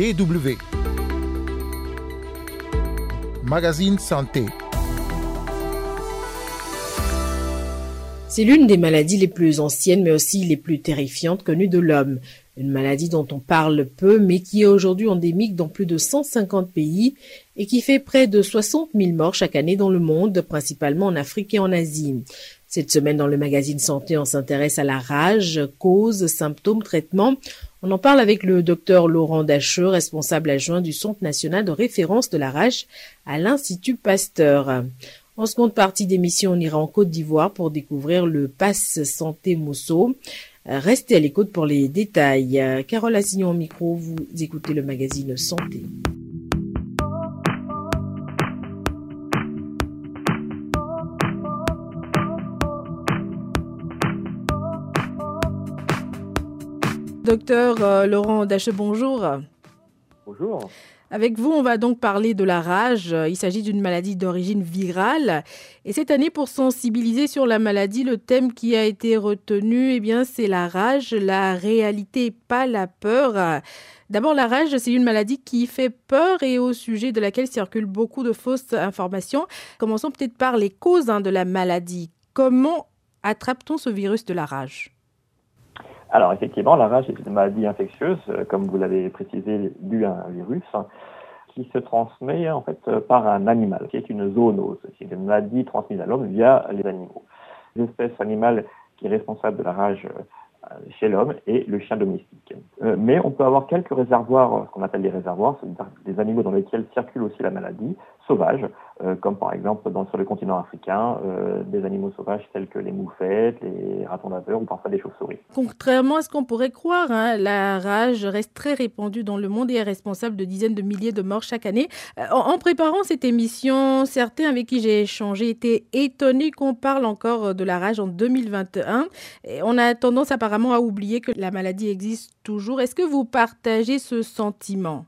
DW. Magazine Santé. C'est l'une des maladies les plus anciennes mais aussi les plus terrifiantes connues de l'homme. Une maladie dont on parle peu mais qui est aujourd'hui endémique dans plus de 150 pays et qui fait près de 60 000 morts chaque année dans le monde, principalement en Afrique et en Asie. Cette semaine dans le magazine Santé, on s'intéresse à la rage, causes, symptômes, traitements. On en parle avec le docteur Laurent Dacheux, responsable adjoint du Centre national de référence de la rage à l'Institut Pasteur. En seconde partie d'émission, on ira en Côte d'Ivoire pour découvrir le Pass Santé Mousseau. Restez à l'écoute pour les détails. Carole Assignon au micro, vous écoutez le magazine Santé. Docteur euh, Laurent Dacheux, bonjour. Bonjour. Avec vous, on va donc parler de la rage. Il s'agit d'une maladie d'origine virale. Et cette année, pour sensibiliser sur la maladie, le thème qui a été retenu, eh bien, c'est la rage, la réalité, pas la peur. D'abord, la rage, c'est une maladie qui fait peur et au sujet de laquelle circulent beaucoup de fausses informations. Commençons peut-être par les causes hein, de la maladie. Comment attrape-t-on ce virus de la rage? Alors effectivement, la rage est une maladie infectieuse, euh, comme vous l'avez précisé, due à un virus hein, qui se transmet en fait euh, par un animal, qui est une zoonose. C'est une maladie transmise à l'homme via les animaux. L'espèce animale qui est responsable de la rage euh, chez l'homme et le chien domestique. mais on peut avoir quelques réservoirs, ce qu'on appelle des réservoirs, c'est-à-dire des animaux dans lesquels circule aussi la maladie, sauvages, euh, comme par exemple dans, sur le continent africain, euh, des animaux sauvages tels que les moufettes, les ratons laveurs ou parfois des chauves-souris. Contrairement à ce qu'on pourrait croire, hein, la rage reste très répandue dans le monde et est responsable de dizaines de milliers de morts chaque année. Euh, en, préparant cette émission, certains avec qui j'ai échangé étaient étonnés qu'on parle encore de la rage en 2021. Et on a tendance apparemment à oublier que la maladie existe toujours. Est-ce que vous partagez ce sentiment?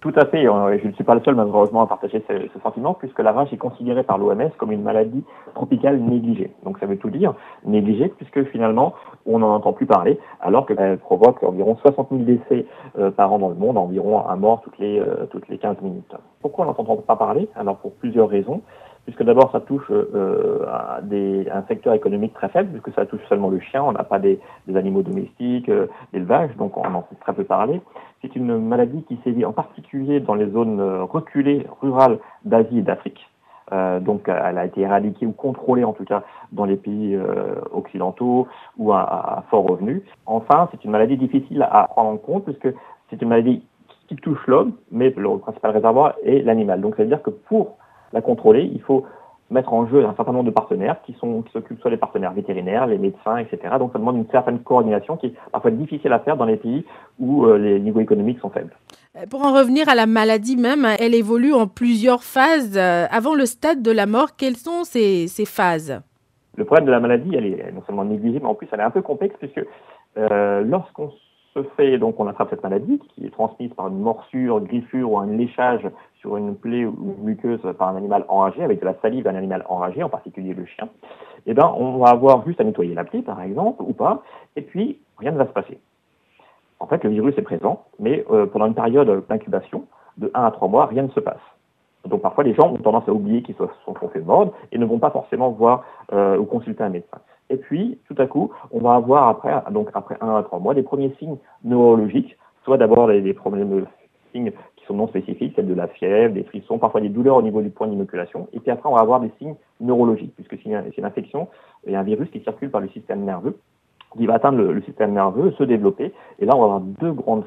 Tout à fait. Je ne suis pas le seul, malheureusement, à partager ce, sentiment, puisque la rage est considérée par l'OMS comme une maladie tropicale négligée. Donc ça veut tout dire, négligée, puisque finalement, on n'en entend plus parler, alors qu'elle provoque environ 60 000 décès euh, par an dans le monde, environ un mort toutes les, euh, toutes les 15 minutes. Pourquoi on n'entend pas parler? Alors pour plusieurs raisons puisque d'abord ça touche euh, à, des, un secteur économique très faible, puisque ça touche seulement le chien, on n'a pas des, des, animaux domestiques, euh, d'élevage, donc on en fait très peu parler. C'est une maladie qui sévit en particulier dans les zones euh, reculées rurales d'Asie et d'Afrique. Euh, donc elle a été éradiquée ou contrôlée en tout cas dans les pays euh, occidentaux ou à, à, fort revenu. Enfin, c'est une maladie difficile à prendre en compte puisque c'est une maladie qui touche l'homme, mais le principal réservoir est l'animal. Donc ça veut dire que pour la contrôler, il faut mettre en jeu un certain nombre de partenaires qui sont qui s'occupent soit des partenaires vétérinaires, les médecins, etc. Donc ça demande une certaine coordination qui est parfois difficile à faire dans les pays où euh, les niveaux économiques sont faibles. Euh, pour en revenir à la maladie même, elle évolue en plusieurs phases. Euh, avant le stade de la mort, quelles sont ces, ces phases? Le problème de la maladie, elle est non seulement négligée, mais en plus elle est un peu complexe puisque euh, lorsqu'on se fait, donc on attrape cette maladie qui est transmise par une morsure, griffure ou un léchage sur une plaie ou une muqueuse par un animal enragé, avec de la salive d'un animal enragé, en particulier le chien, eh ben, on va avoir juste à nettoyer la plaie, par exemple, ou pas, et puis rien ne va se passer. En fait, le virus est présent, mais euh, pendant une période d'incubation, de 1 à 3 mois, rien ne se passe. Donc parfois, les gens ont tendance à oublier qu'ils se sont fait mordre et ne vont pas forcément voir euh, ou consulter un médecin. Et puis, tout à coup, on va avoir après, donc après 1 à 3 mois, des premiers signes neurologiques, soit d'abord des problèmes signes qui sont non spécifiques, tels de la fièvre, des frissons, parfois des douleurs au niveau du point d'inoculation. Et puis après, on va avoir des signes neurologiques, puisque c'est une infection et un virus qui circule par le système nerveux, qui va atteindre le, système nerveux, se développer. Et là, on va avoir deux grandes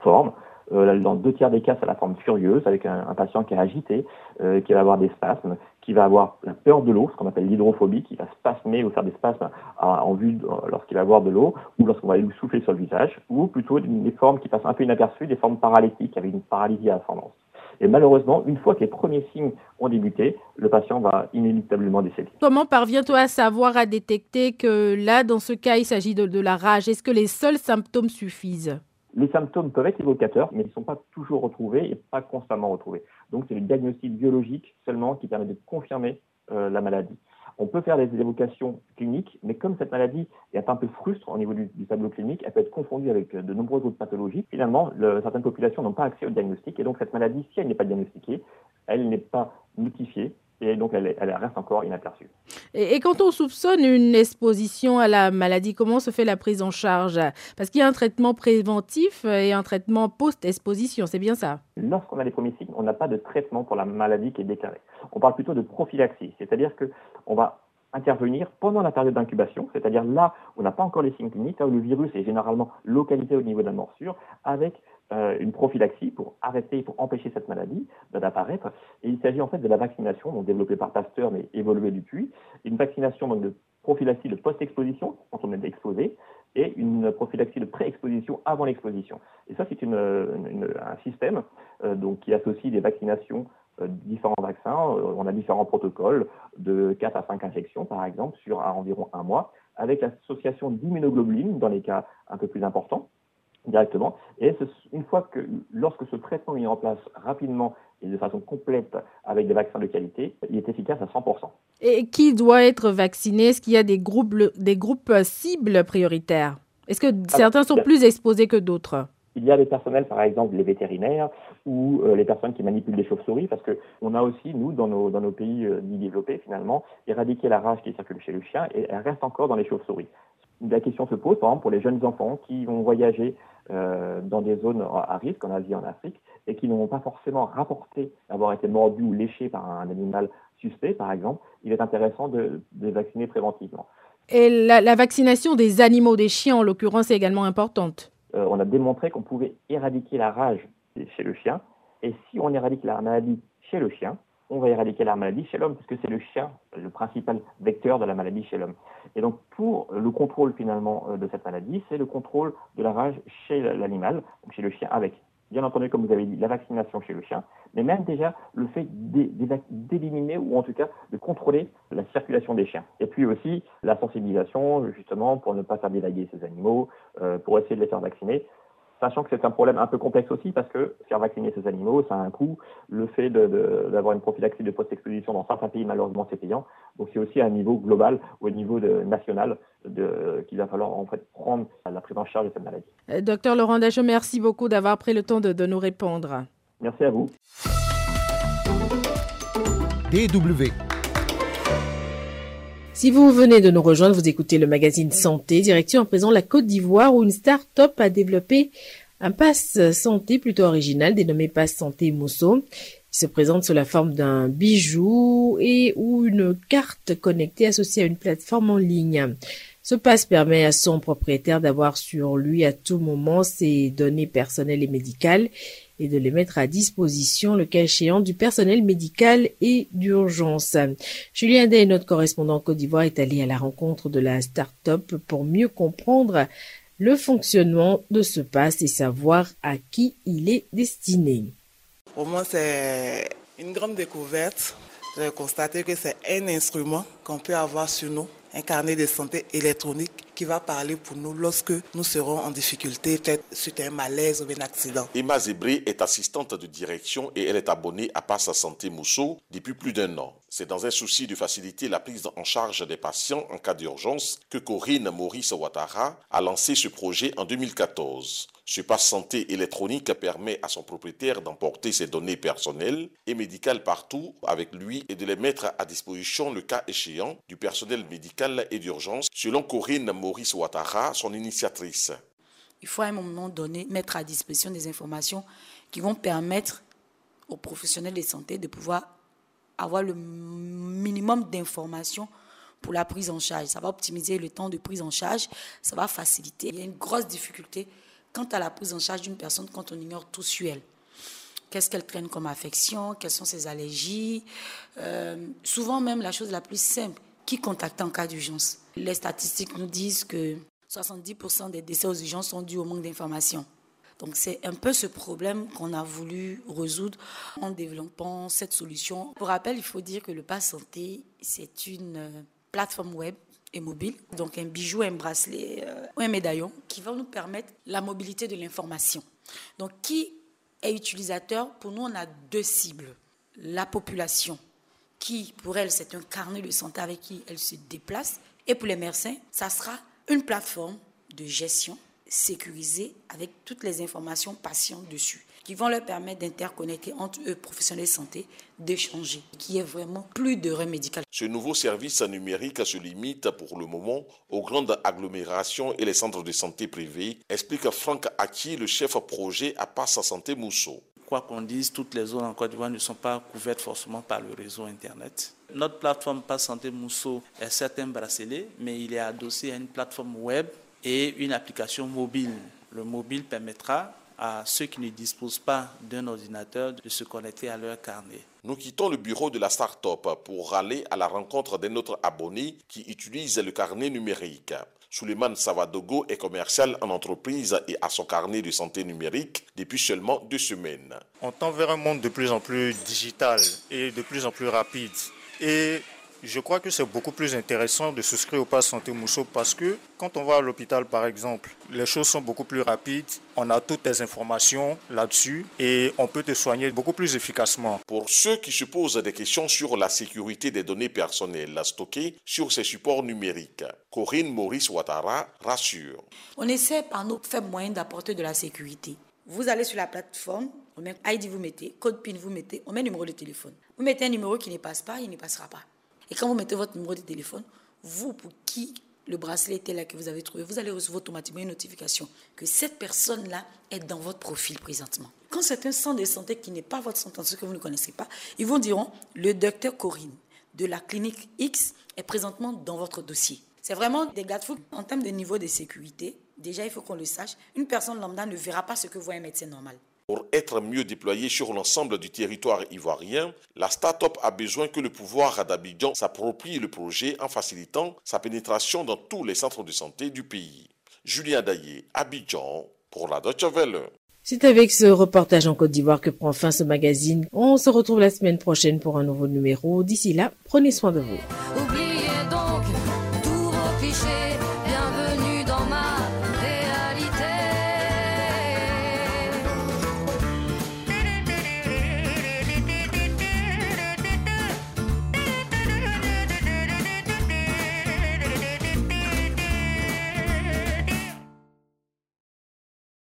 formes. Euh, dans deux tiers des cas, c'est la forme furieuse, avec un, un patient qui est agité, euh, qui va avoir des spasmes, qui va avoir la peur de l'eau, ce qu'on appelle l'hydrophobie, qui va spasmer ou faire des spasmes en vue lorsqu'il va avoir de l'eau, ou lorsqu'on va lui souffler sur le visage, ou plutôt des formes qui passent un peu inaperçues, des formes paralytiques, avec une paralysie à ascendance. Et malheureusement, une fois que les premiers signes ont débuté, le patient va inéluctablement décéder. Comment parvient-on à savoir, à détecter que là, dans ce cas, il s'agit de la rage? Est-ce que les seuls symptômes suffisent? Les symptômes peuvent être évocateurs, mais ils ne sont pas toujours retrouvés et pas constamment retrouvés. Donc c'est le diagnostic biologique seulement qui permet de confirmer la maladie. On peut faire des évocations cliniques, mais comme cette maladie est un peu frustre au niveau du, tableau clinique, elle peut être confondue avec de nombreuses autres pathologies. Finalement, certaines populations n'ont pas accès au diagnostic, et donc cette maladie, si elle n'est pas diagnostiquée, elle n'est pas notifiée, et donc elle, reste encore inaperçue. Et, quand on soupçonne une exposition à la maladie, comment se fait la prise en charge? Parce qu'il y a un traitement préventif et un traitement post-exposition, c'est bien ça? Lorsqu'on a les premiers signes, on n'a pas de traitement pour la maladie qui est déclarée. On parle plutôt de prophylaxie, c'est-à-dire qu'on va intervenir pendant la période d'incubation, c'est-à-dire là où on n'a pas encore les signes cliniques, là où le virus est généralement localisé au niveau de la morsure, avec une prophylaxie pour arrêter, pour empêcher cette maladie d'apparaître. Et il s'agit en fait de la vaccination, donc développée par Pasteur mais évoluée depuis, une vaccination donc, de prophylaxie de post-exposition, quand on est exposé, et une prophylaxie de pré-exposition avant l'exposition. Et ça, c'est une, un système euh, donc, qui associe des vaccinations euh, différents vaccins. on a différents protocoles de 4 à 5 injections, par exemple, sur environ un mois, avec l'association d'immunoglobulines dans les cas un peu plus importants directement. Et une fois que, lorsque ce traitement est mis en place rapidement et de façon complète avec des vaccins de qualité, il est efficace à 100%. Et qui doit être vacciné? Est-ce qu'il y a des groupes, des groupes cibles prioritaires? Est-ce que certains sont plus exposés que d'autres? Il y a des personnels, par exemple les vétérinaires ou euh, les personnes qui manipulent des chauves-souris, parce qu'on a aussi, nous, dans nos, dans nos pays euh, développés, finalement, éradiqué la rage qui circule chez le chien et elle reste encore dans les chauves-souris. La question se pose, par exemple, pour les jeunes enfants qui vont voyager euh, dans des zones à risque, en Asie, en Afrique, et qui n'ont pas forcément rapporté avoir été mordus ou léchés par un animal suspect, par exemple, il est intéressant de, les vacciner préventivement. Et la, vaccination des animaux, des chiens en l'occurrence, est également importante. Euh, on a démontré qu'on pouvait éradiquer la rage chez le chien, et si on éradique la maladie chez le chien, on va éradiquer la maladie chez l'homme, puisque c'est le chien le principal vecteur de la maladie chez l'homme. Et donc, pour le contrôle finalement euh, de cette maladie, c'est le contrôle de la rage chez l'animal, chez le chien, avec, bien entendu, comme vous avez dit, la vaccination chez le chien, mais même déjà le fait d'éliminer ou en tout cas de contrôler la circulation des chiens. Et puis aussi la sensibilisation, justement, pour ne pas faire délaguer ces animaux, euh, pour essayer de les faire vacciner sachant que c'est un problème un peu complexe aussi parce que faire vacciner ces animaux, ça a un coût. Le fait d'avoir une prophylaxie de post-exposition dans certains pays, malheureusement, c'est payant. Donc c'est aussi à un niveau global ou au niveau national qu'il va falloir en fait prendre la prise en charge de cette maladie. Euh, docteur Laurent Dachau, merci beaucoup d'avoir pris le temps de, de nous répondre. Merci à vous. DW si vous venez de nous rejoindre, vous écoutez le magazine Santé, direction en présent la Côte d'Ivoire où une start-up a développé un pass santé plutôt original dénommé Pass Santé Mousso. Il se présente sous la forme d'un bijou et ou une carte connectée associée à une plateforme en ligne. Ce pass permet à son propriétaire d'avoir sur lui à tout moment ses données personnelles et médicales et de les mettre à disposition, le cas échéant, du personnel médical et d'urgence. Julien Day, notre correspondant en Côte d'Ivoire, est allé à la rencontre de la start-up pour mieux comprendre le fonctionnement de ce pass et savoir à qui il est destiné. Pour moi, c'est une grande découverte. J'ai constaté que c'est un instrument qu'on peut avoir sur nous un carnet de santé électronique qui va parler pour nous lorsque nous serons en difficulté, peut-être suite à un malaise ou un accident. Emma Zébré est assistante de direction et elle est abonnée à Passe Santé Mousseau depuis plus d'un an. C'est dans un souci de faciliter la prise en charge des patients en cas d'urgence que Corinne Maurice Ouattara a lancé ce projet en 2014. Ce passe santé électronique permet à son propriétaire d'emporter ses données personnelles et médicales partout avec lui et de les mettre à disposition le cas échéant du personnel médical et d'urgence, selon Corinne Maurice Ouattara, son initiatrice. Il faut à un moment donné mettre à disposition des informations qui vont permettre aux professionnels de santé de pouvoir avoir le minimum d'informations pour la prise en charge. Ça va optimiser le temps de prise en charge, ça va faciliter. Il y a une grosse difficulté quant à la prise en charge d'une personne quand on ignore tout sur elle. Qu'est-ce qu'elle traîne comme affection Quelles sont ses allergies euh, Souvent même la chose la plus simple, qui contacter en cas d'urgence? Les statistiques nous disent que 70% des décès aux urgences sont dus au manque d'information. Donc c'est un peu ce problème qu'on a voulu résoudre en développant cette solution. Pour rappel, il faut dire que le Pass Santé, c'est une euh, plateforme web et mobile, donc un bijou, un bracelet euh, ou un médaillon qui va nous permettre la mobilité de l'information. Donc qui est utilisateur? Pour nous, on a deux cibles. La population qui, pour elle, c'est un carnet de santé avec qui elle se déplace. Et pour les médecins, ça sera une plateforme de gestion sécurisée avec toutes les informations patients dessus qui vont leur permettre d'interconnecter entre eux, professionnels de santé, d'échanger, qui est vraiment plus de médical. Ce nouveau service numérique se limite pour le moment aux grandes agglomérations et les centres de santé privés, explique Franck Aki, le chef projet à Passe Santé Mousseau. Quoi qu'on dise, toutes les zones en Côte d'Ivoire ne sont pas couvertes forcément par le réseau Internet. Notre plateforme Passe Santé Mousseau est certes un bracelet, mais il est adossé à une plateforme web et une application mobile. Le mobile permettra à ceux qui ne disposent pas d'un ordinateur de se connecter à leur carnet. Nous quittons le bureau de la start-up pour aller à la rencontre d'un autre abonné qui utilise le carnet numérique. Suleiman Savadogo est commercial en entreprise et a son carnet de santé numérique depuis seulement deux semaines. On tend vers un monde de plus en plus digital et de plus en plus rapide. Et je crois que c'est beaucoup plus intéressant de souscrire au Pass Santé Mousseau parce que quand on va à l'hôpital, par exemple, les choses sont beaucoup plus rapides. On a toutes les informations là-dessus et on peut te soigner beaucoup plus efficacement. Pour ceux qui se posent des questions sur la sécurité des données personnelles stockées sur ces supports numériques, Corinne Maurice Ouattara rassure. On essaie par nos faibles moyens d'apporter de la sécurité. Vous allez sur la plateforme, on met ID, vous mettez, code PIN, vous mettez, on met numéro de téléphone. Vous mettez un numéro qui ne passe pas, il ne passera pas. Et quand vous mettez votre numéro de téléphone, vous, pour qui le bracelet était là que vous avez trouvé, vous allez recevoir automatiquement une notification que cette personne-là est dans votre profil présentement. Quand c'est un centre de santé qui n'est pas votre centre de santé que vous ne connaissez pas, ils vous diront le docteur Corinne de la clinique X est présentement dans votre dossier. C'est vraiment des gars En termes de niveau de sécurité, déjà, il faut qu'on le sache. Une personne lambda ne verra pas ce que voit un médecin normal. Pour être mieux déployée sur l'ensemble du territoire ivoirien, la start-up a besoin que le pouvoir d'Abidjan s'approprie le projet en facilitant sa pénétration dans tous les centres de santé du pays. Julien Daillé, Abidjan, pour la Deutsche Welle. C'est avec ce reportage en Côte d'Ivoire que prend fin ce magazine. On se retrouve la semaine prochaine pour un nouveau numéro. D'ici là, prenez soin de vous. Oubliez donc vos clichés.